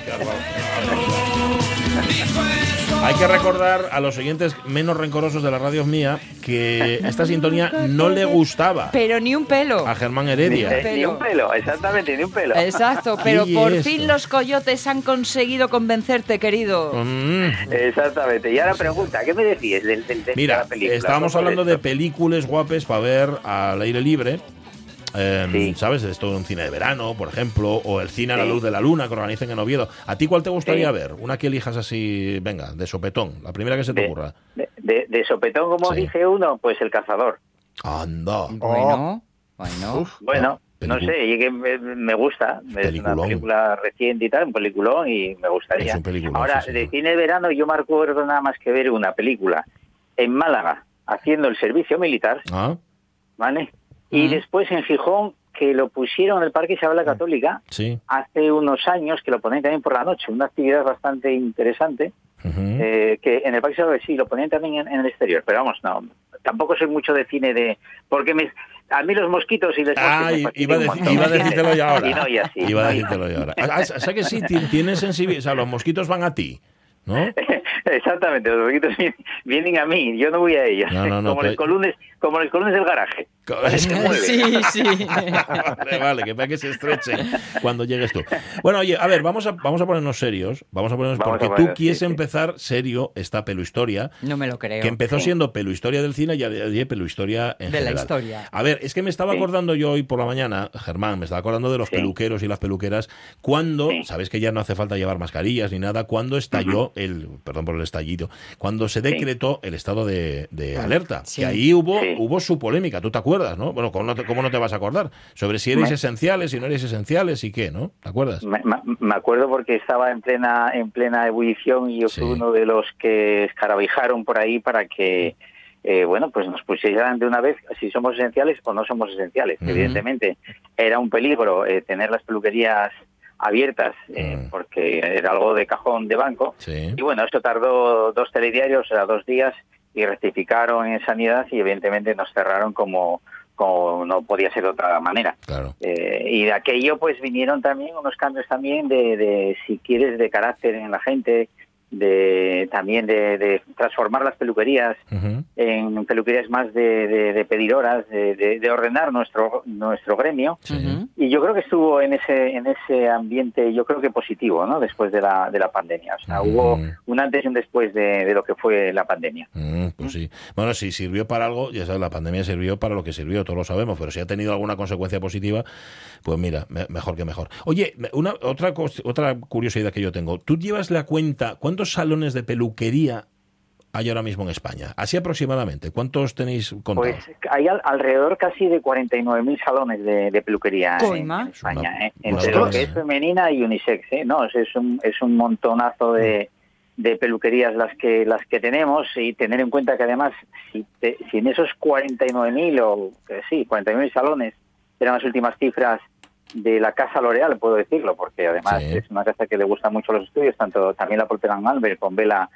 Hay que recordar a los oyentes menos rencorosos de la radio mía que esta sintonía no le gustaba Pero ni un pelo. a Germán Heredia. Ni un pelo, exactamente, ni un pelo. Exacto, pero por fin los coyotes han conseguido convencerte, querido. Mm. Exactamente. Y ahora pregunta, ¿qué me decís del, del, de Mira, la película? estábamos ¿Cómo hablando de películas guapes para ver al aire libre. Eh, Sí. ¿Sabes? Esto de un cine de verano, por ejemplo, o el cine a la luz de la luna que organicen en Oviedo. ¿A ti cuál te gustaría Sí. ver? Una que elijas así, venga, de sopetón, la primera que se te De- ocurra. De, de- de sopetón, como Sí. dice uno, pues el cazador. Anda. Bueno, bueno. Uf. Bueno, no sé, y que me, gusta. Es Peliculón. una película reciente y tal, un peliculón y me gustaría. Es un peliculón, Ahora, sí, de señor. cine de verano yo me acuerdo nada más que ver una película en Málaga haciendo el servicio militar, Ah, ¿vale? Y después en Gijón que lo pusieron en el Parque Isabel la Católica sí. hace unos años, que lo ponían también por la noche, una actividad bastante interesante, eh, que en el Parque Isabel sí, lo ponían también en, en el exterior, pero vamos, no, tampoco soy mucho de cine de... porque me, a mí los mosquitos y los Ah, mosquitos iba a, decir- iba a ¿me decírtelo ya ahora. Y no, y así. Iba a no, decírtelo ya ahora. Ah, ah, O sea que sí, ti- tienes sensibilidad. O sea, los mosquitos van a ti, ¿no? Exactamente, los mosquitos vienen, a mí, yo no voy a ellos. No, no, no, como, pero- los columnes, como los columnes del garaje. Es que mueve. Sí, sí. Vale, vale, que para que se estrechen cuando llegues tú. Bueno, oye, a ver, vamos a, vamos a ponernos serios. Vamos a ponernos Vamos a porque tú quieres sí, sí. empezar serio esta peluhistoria. No me lo creo. Que empezó Sí. siendo peluhistoria del cine y ya de peluhistoria en De la general. historia. A ver, es que me estaba Sí. acordando yo hoy por la mañana, Germán, me estaba acordando de los Sí. peluqueros y las peluqueras, cuando, Sí. sabes que ya no hace falta llevar mascarillas ni nada, cuando estalló el, perdón por el estallido, cuando se decretó el estado de, de alerta. Sí. Que ahí hubo, Sí. hubo su polémica, tú te acuerdas, ¿no? Bueno, ¿cómo no te, cómo no te vas a acordar? Sobre si Me- esenciales, si no erais esenciales y qué, ¿no? ¿Te acuerdas? Me, acuerdo porque estaba en plena en plena ebullición y yo Sí. fui uno de los que escarabijaron por ahí para que eh, bueno pues nos pusieran de una vez si somos esenciales o no somos esenciales. Evidentemente era un peligro eh, tener las peluquerías abiertas eh, porque era algo de cajón de banco Sí. y bueno esto tardó dos telediarios, o sea, dos días y rectificaron en sanidad y evidentemente nos cerraron como, como no podía ser de otra manera. Claro. Eh, y de aquello pues vinieron también unos cambios también de, de, si quieres, de carácter en la gente, de también de, de transformar las peluquerías en peluquerías más de, de- de pedir horas, de, de- de ordenar nuestro nuestro gremio. Y yo creo que estuvo en ese en ese ambiente, yo creo que positivo, ¿no? Después de la, de la pandemia. O sea, hubo un antes y un después de, de lo que fue la pandemia. Pues sí. Bueno, si sirvió para algo, ya sabes, la pandemia sirvió para lo que sirvió, todos lo sabemos, pero si ha tenido alguna consecuencia positiva, pues mira, me- mejor que mejor. Oye, me- una otra otra curiosidad que yo tengo. ¿Tú llevas la cuenta cuántos salones de peluquería hay ahora mismo en España? Así aproximadamente, ¿cuántos tenéis contados? Pues hay al- alrededor casi de 49.000 salones de, de peluquería en, España, Es una- ¿eh? entre lo que es femenina y unisex. ¿eh? No, es, es un, es un montonazo de, de peluquerías las que las que tenemos y tener en cuenta que además si, te- si en esos 49.000 o que sí, 49.000 salones eran las últimas cifras de la casa L'Oreal, puedo decirlo, porque además Sí. es una casa que le gusta mucho los estudios, tanto también la propia Albert con Vela,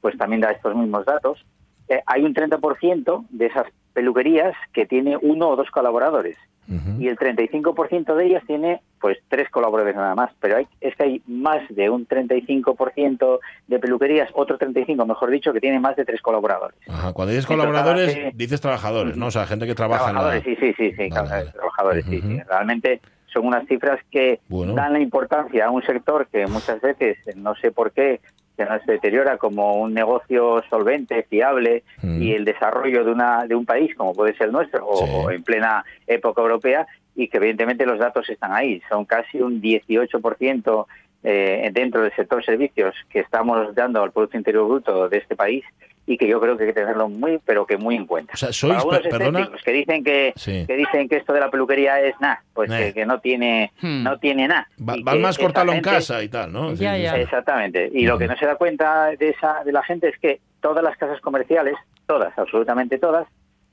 pues también da estos mismos datos. Eh, hay un 30% de esas peluquerías que tiene uno o dos colaboradores Ujú. y el 35% de ellas tiene pues tres colaboradores nada más, pero hay, es que hay más de un 35% de peluquerías, otro 35 mejor dicho, que tiene más de tres colaboradores. Ajá, Cuando dices colaboradores, dices trabajadores, ¿no? O sea, gente que trabaja en la... Trabajadores, sí, sí, sí, sí, Vale, vale. trabajadores, sí, sí. Realmente son unas cifras que Bueno. dan la importancia a un sector que muchas veces, no sé por qué, se nos deteriora como un negocio solvente, fiable Mm. y el desarrollo de una de un país como puede ser el nuestro Sí. o en plena época europea y que evidentemente los datos están ahí. Son casi un 18% eh, dentro del sector servicios que estamos dando al Producto Interior Bruto de este país y que yo creo que hay que tenerlo muy, pero que muy en cuenta. O sea, sois, Para algunos per- perdona, que dicen que, Sí. que dicen que esto de la peluquería es nada, pues Eh. que, que no tiene Hmm. no tiene nada. Va- Van más cortarlo en casa y tal, ¿no? Ya, Sí, ya. sí. Exactamente. Y lo que no se da cuenta de esa de la gente es que todas las casas comerciales, todas, absolutamente todas,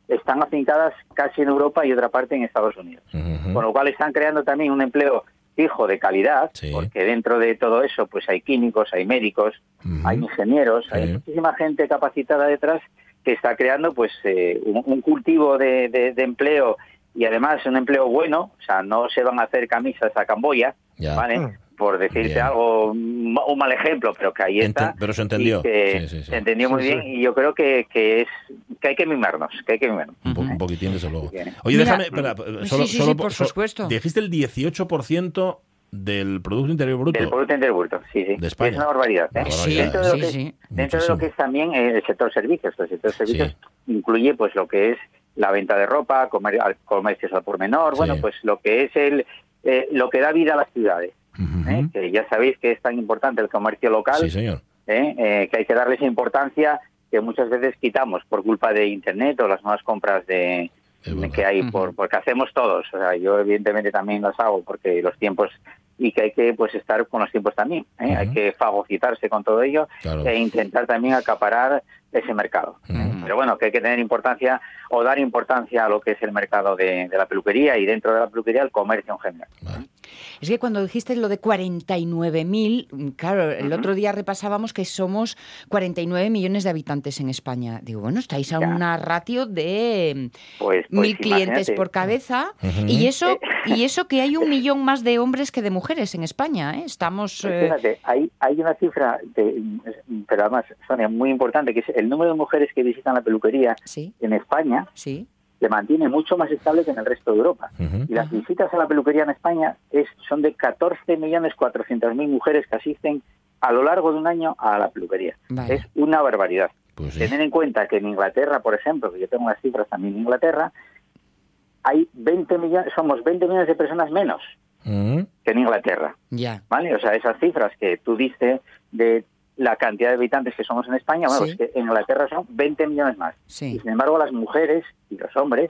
están afincadas casi en Europa y otra parte en Estados Unidos. Con lo cual están creando también un empleo fijo de calidad, Sí. porque dentro de todo eso pues hay químicos, hay médicos, hay ingenieros, hay muchísima gente capacitada detrás que está creando pues eh, un, un cultivo de, de- de empleo y además un empleo bueno, o sea, no se van a hacer camisas a Camboya, Ya. ¿vale? Por decirte Bien. algo, un un mal ejemplo, pero que ahí está. Enten- pero se entendió. que Sí, sí, sí. Se entendió muy bien y yo creo que, que es que hay que mimarnos, que hay que mimarnos. Un, po- un poquitín, desde luego. Bien. Oye, Mira, déjame, espera, solo, sí, sí, solo sí, por so- supuesto. Dijiste el 18% del Producto Interior Bruto. Del Producto Interior Bruto, sí, sí. De España. Es una barbaridad. ¿eh? Sí, dentro de lo sí, que, sí. dentro de lo que es también eh, el sector servicios. El sector servicios Sí. incluye pues lo que es la venta de ropa, comer, al- comercios al por menor, Sí. bueno, pues lo que es el eh, lo que da vida a las ciudades. ¿Eh? Que ya sabéis que es tan importante el comercio local, Sí, señor. ¿eh? Eh, que hay que darle esa importancia que muchas veces quitamos por culpa de Internet o las nuevas compras de, que hay, por, porque hacemos todos. O sea, yo evidentemente también las hago porque los tiempos y que hay que pues estar con los tiempos también. ¿eh? Hay que fagocitarse con todo ello Claro. e intentar también acaparar ese mercado. Pero bueno, que hay que tener importancia o dar importancia a lo que es el mercado de, de la peluquería y dentro de la peluquería el comercio en general. Vale. Es que cuando dijiste lo de 49.000, mm, claro, el otro día repasábamos que somos 49 millones de habitantes en España. Digo, bueno, estáis a Ya. una ratio de Pues, pues mil clientes imagínate. por cabeza y eso y eso que hay un millón más de hombres que de mujeres en España. ¿eh? Estamos Pues eh, hay, hay una cifra, de- pero además, Sonia, muy importante, que es el número de mujeres que visitan la peluquería sí, en España sí. Se mantiene mucho más estable que en el resto de Europa. Y las visitas a la peluquería en España es, son de 14.400.000 mujeres que asisten a lo largo de un año a la peluquería. Vale. Es una barbaridad. Pues sí. Tener en cuenta que en Inglaterra, por ejemplo, que yo tengo las cifras también en Inglaterra, hay 20 millones, somos 20 millones de personas menos que en Inglaterra. Ya. ¿vale? O sea, esas cifras que tú diste de la cantidad de habitantes que somos en España, bueno, Sí. pues que en Inglaterra son 20 millones más. Y sin embargo, las mujeres y los hombres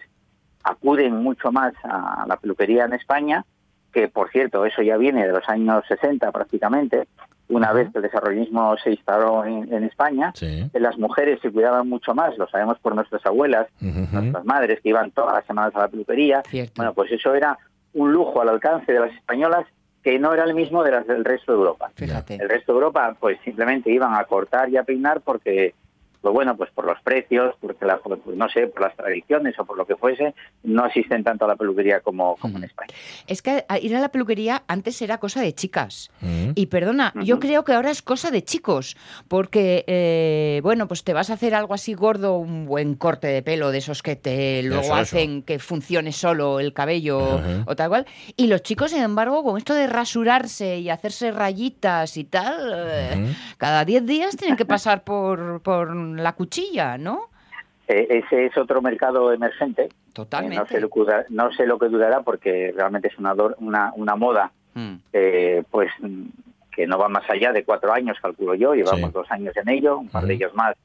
acuden mucho más a la peluquería en España, que por cierto, eso ya viene de los años 60 prácticamente, una vez que el desarrollismo se instaló en, en España. Sí. Las mujeres se cuidaban mucho más, lo sabemos por nuestras abuelas, nuestras madres que iban todas las semanas a la peluquería. Cierto. Bueno, pues eso era un lujo al alcance de las españolas que no era el mismo de las del resto de Europa. Fíjate. El resto de Europa, pues simplemente iban a cortar y a peinar porque pues bueno, pues por los precios, porque la, pues no sé, por las tradiciones o por lo que fuese, no asisten tanto a la peluquería como, como en España. Es que a- ir a la peluquería antes era cosa de chicas. Mm. Y perdona, yo creo que ahora es cosa de chicos, porque, eh, bueno, pues te vas a hacer algo así gordo, un buen corte de pelo de esos que te luego Eso, eso. hacen que funcione solo el cabello o tal cual. Y los chicos, sin embargo, con esto de rasurarse y hacerse rayitas y tal, eh, cada 10 días tienen que pasar por, por la cuchilla, ¿no? Eh, ese es otro mercado emergente. Eh, Totalmente. no, sé lo que, dura- no sé lo que durará porque realmente es una, una, una moda Mm. eh, pues que no va más allá de cuatro años, calculo yo, llevamos Sí. dos años en ello, un par de ellos más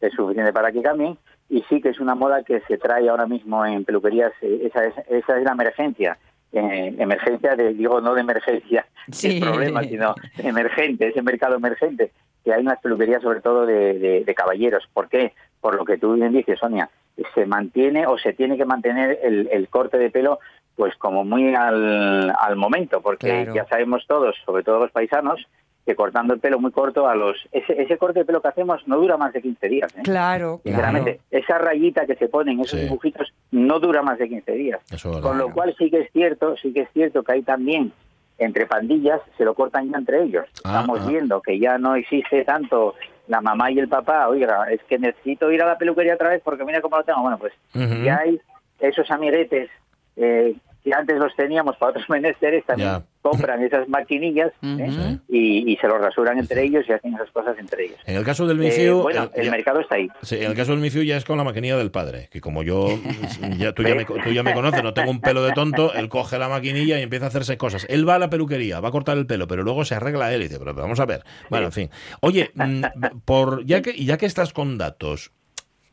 es suficiente para que cambien, y sí que es una moda que se trae ahora mismo en peluquerías, eh, esa es, esa es la emergencia, eh, emergencia, de, digo no de emergencia, Sí. el problema, sino emergente, ese mercado emergente, que hay unas peluquerías sobre todo de, de- de caballeros. ¿Por qué? Por lo que tú bien dices, Sonia, se mantiene o se tiene que mantener el, el corte de pelo pues como muy al, al momento, porque Claro. ya sabemos todos, sobre todo los paisanos, que cortando el pelo muy corto a los ese, ese corte de pelo que hacemos no dura más de 15 días. ¿eh? Claro, claro. Sinceramente, esa rayita que se ponen, esos Sí. dibujitos, no dura más de 15 días. Eso Con lo cual sí que es cierto, sí que es cierto que hay también entre pandillas se lo cortan ya entre ellos. Ah, Estamos ah. viendo que ya no existe tanto la mamá y el papá, oiga, es que necesito ir a la peluquería otra vez porque mira cómo lo tengo. Bueno, pues Ujú. ya hay esos amiguetes eh, que antes los teníamos para otros menesteres, también Ya. compran esas maquinillas ¿eh? Y, y se los rasuran entre ellos y hacen esas cosas entre ellos. En el caso del Eh, Mifiu, bueno, el- el ya- mercado está ahí. Sí, en el caso del Mifiu ya es con la maquinilla del padre, que como yo, ya, tú, ya me, tú ya me conoces, no tengo un pelo de tonto, él coge la maquinilla y empieza a hacerse cosas. Él va a la peluquería, va a cortar el pelo, pero luego se arregla él y dice, pero vamos a ver. Bueno, en fin. Oye, mm, por, ya, que, ya que estás con datos,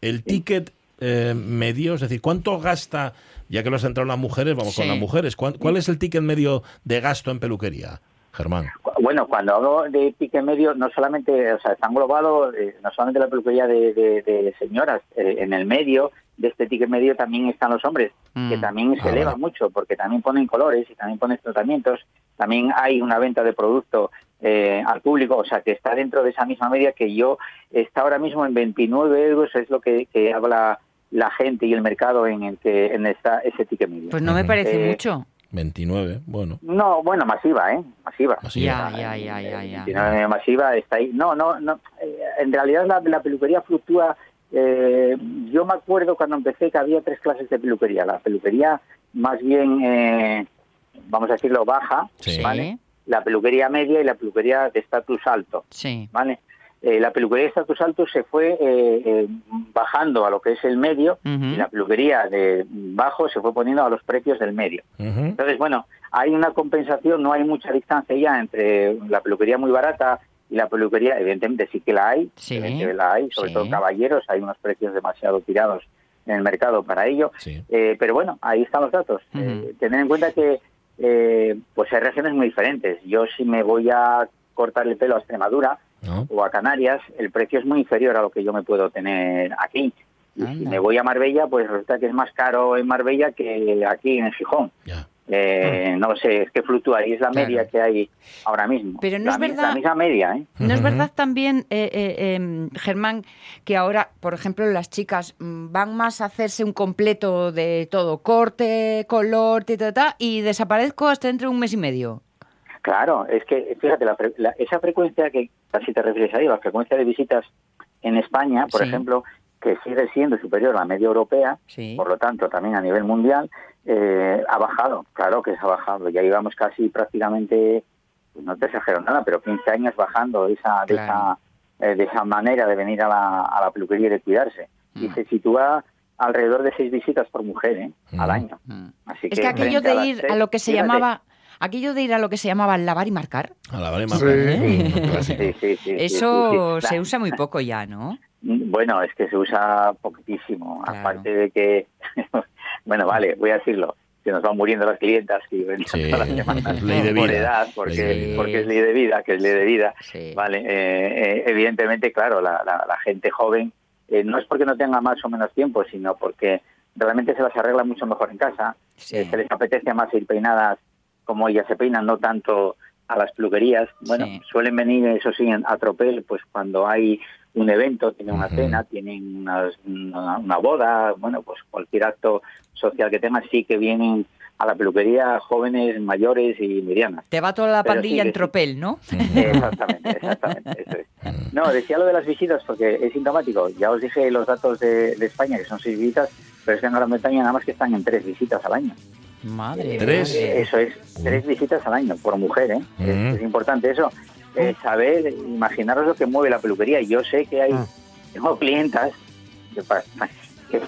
el ticket eh, medio, es decir, ¿cuánto gasta, ya que lo has centrado en las mujeres, vamos con las mujeres, ¿cuán- ¿cuál es el ticket medio de gasto en peluquería, Germán? Bueno, cuando hablo de pique medio, no solamente, o sea, está englobado, eh, no solamente la peluquería de, de- de señoras, eh, en el medio de este ticket medio también están los hombres, Mm. que también se Ah, eleva vale. mucho, porque también ponen colores y también ponen tratamientos, también hay una venta de producto eh, al público, o sea, que está dentro de esa misma media que yo, está ahora mismo en 29 euros, es lo que, que habla la gente y el mercado en el que en esta, ese ticket medio. Pues no me parece Eh, mucho. 29, bueno. No, bueno, masiva, ¿eh? Masiva. Así Ya, ya, ya, ya, ya. 29 masiva está ahí. No, no, no. eh, En realidad la, la peluquería fluctúa. eh, yo me acuerdo cuando empecé que había tres clases de peluquería. La peluquería más bien, eh, vamos a decirlo, baja, Sí. ¿vale? La peluquería media y la peluquería de estatus alto, Sí. ¿vale? Eh, la peluquería de estatus alto se fue eh, eh, bajando a lo que es el medio y la peluquería de bajo se fue poniendo a los precios del medio. Entonces, bueno, hay una compensación, no hay mucha distancia ya entre la peluquería muy barata y la peluquería, evidentemente sí que la hay, Sí, evidentemente la hay, sobre sí. todo caballeros, hay unos precios demasiado tirados en el mercado para ello, Sí. Eh, pero bueno, ahí están los datos. Eh, tener en cuenta que eh, pues hay regiones muy diferentes. Yo si me voy a cortar el pelo a Extremadura ¿No? o a Canarias, el precio es muy inferior a lo que yo me puedo tener aquí. Y si me voy a Marbella, pues resulta que es más caro en Marbella que aquí en Gijón. Ya. Eh, No lo sé, es que fluctúa y es la Claro. media que hay ahora mismo. Pero no la, es verdad- La misma media, ¿eh? ¿No es verdad también, eh, eh, em, Germán, que ahora, por ejemplo, las chicas mm, van más a hacerse un completo de todo, corte, color, ta, ta, ta, y desaparezco hasta dentro de un mes y medio? Claro, es que, fíjate, la fre- la- esa frecuencia que casi te refieres ahí, la frecuencia de visitas en España, por Sí. ejemplo, que sigue siendo superior a la media europea, Sí. por lo tanto también a nivel mundial, eh, ha bajado, claro que se ha bajado, ya llevamos casi prácticamente, pues no te exagero nada, pero 15 años bajando de esa, de esa, eh, de esa manera de venir a la, a la peluquería y de cuidarse. Y Mm. se sitúa alrededor de seis visitas por mujer ¿eh? al Mm. año. Mm. Así Es que aquello de ir a seis, lo que se fíjate, llamaba, aquello de ir a lo que se llamaba lavar y marcar, A la vale Sí. marca, ¿eh? Sí, clásico. sí, sí, eso sí, sí. se usa muy poco ya, ¿no? Bueno, es que se usa poquitísimo. Claro. Aparte de que, bueno, vale, voy a decirlo, se nos van muriendo las clientas y ven Sí, todas las ley de por vida. edad, porque, porque es ley de vida, que es ley de vida. Sí. Vale, eh, eh, evidentemente, claro, la, la- la gente joven eh, no es porque no tenga más o menos tiempo, sino porque realmente se las arregla mucho mejor en casa. Sí. Eh, se les apetece más ir peinadas como ellas se peinan, no tanto a las peluquerías. Bueno, Sí. suelen venir, eso sí, en- a tropel, pues cuando hay un evento, tienen una cena, tienen una, una boda, bueno, pues cualquier acto social que tengan, sí que vienen a la peluquería jóvenes, mayores y medianas. Te va toda la Pero pandilla sí, en tropel, ¿no? Exactamente, exactamente. eso es. No, decía lo de las visitas porque es sintomático. Ya os dije los datos de, de España, que son seis visitas, pero es que en Gran Bretaña nada más que están en tres visitas al año. Madre Tres. Eh, Eso es, tres visitas al año por mujer, ¿eh? Mm. Es, es importante eso. Eh, saber, imaginaros lo que mueve la peluquería. Yo sé que hay, Mm. tengo clientas que, que,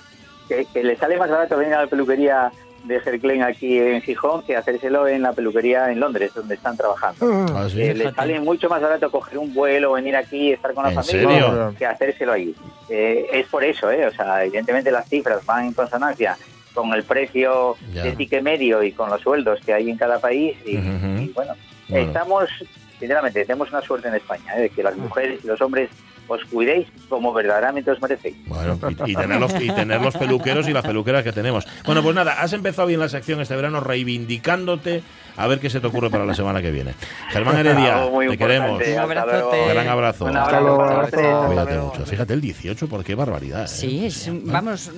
que- que le sale más barato venir a la peluquería de Herclen aquí en Gijón que hacérselo en la peluquería en Londres, donde están trabajando. Ah, sí. Eh, le Fíjate. sale mucho más barato coger un vuelo, venir aquí, estar con la ¿En familia, serio? que hacérselo ahí. Eh, es por eso, ¿eh? O sea, evidentemente las cifras van en consonancia con el precio Ya. de ticket medio y con los sueldos que hay en cada país. Y, bueno, Bueno. estamos, sinceramente, tenemos una suerte en España, ¿eh? de que las mujeres y los hombres os cuidéis como verdaderamente os merecéis. Bueno, y, y tener los, y tener los peluqueros y las peluqueras que tenemos. Bueno, pues nada, has empezado bien la sección este verano reivindicándote a ver qué se te ocurre para la semana que viene. Germán Heredia, te queremos. Un luego. Gran abrazo. Un Hasta abrazo abrazo. Cuídate luego. mucho. Fíjate, el 18, por qué barbaridad. ¿eh? Sí, es, vamos,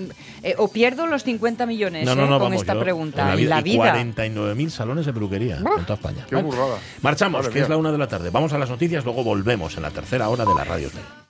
eh, o pierdo los 50 millones No, no, eh, no, con vamos, esta yo- pregunta. en la y vida, la y vida. 49.000 salones de peluquería en toda España. Qué burrada. marchamos, Madre que es la una de la tarde. Vamos a las noticias, luego volvemos en la tercera hora de la radio.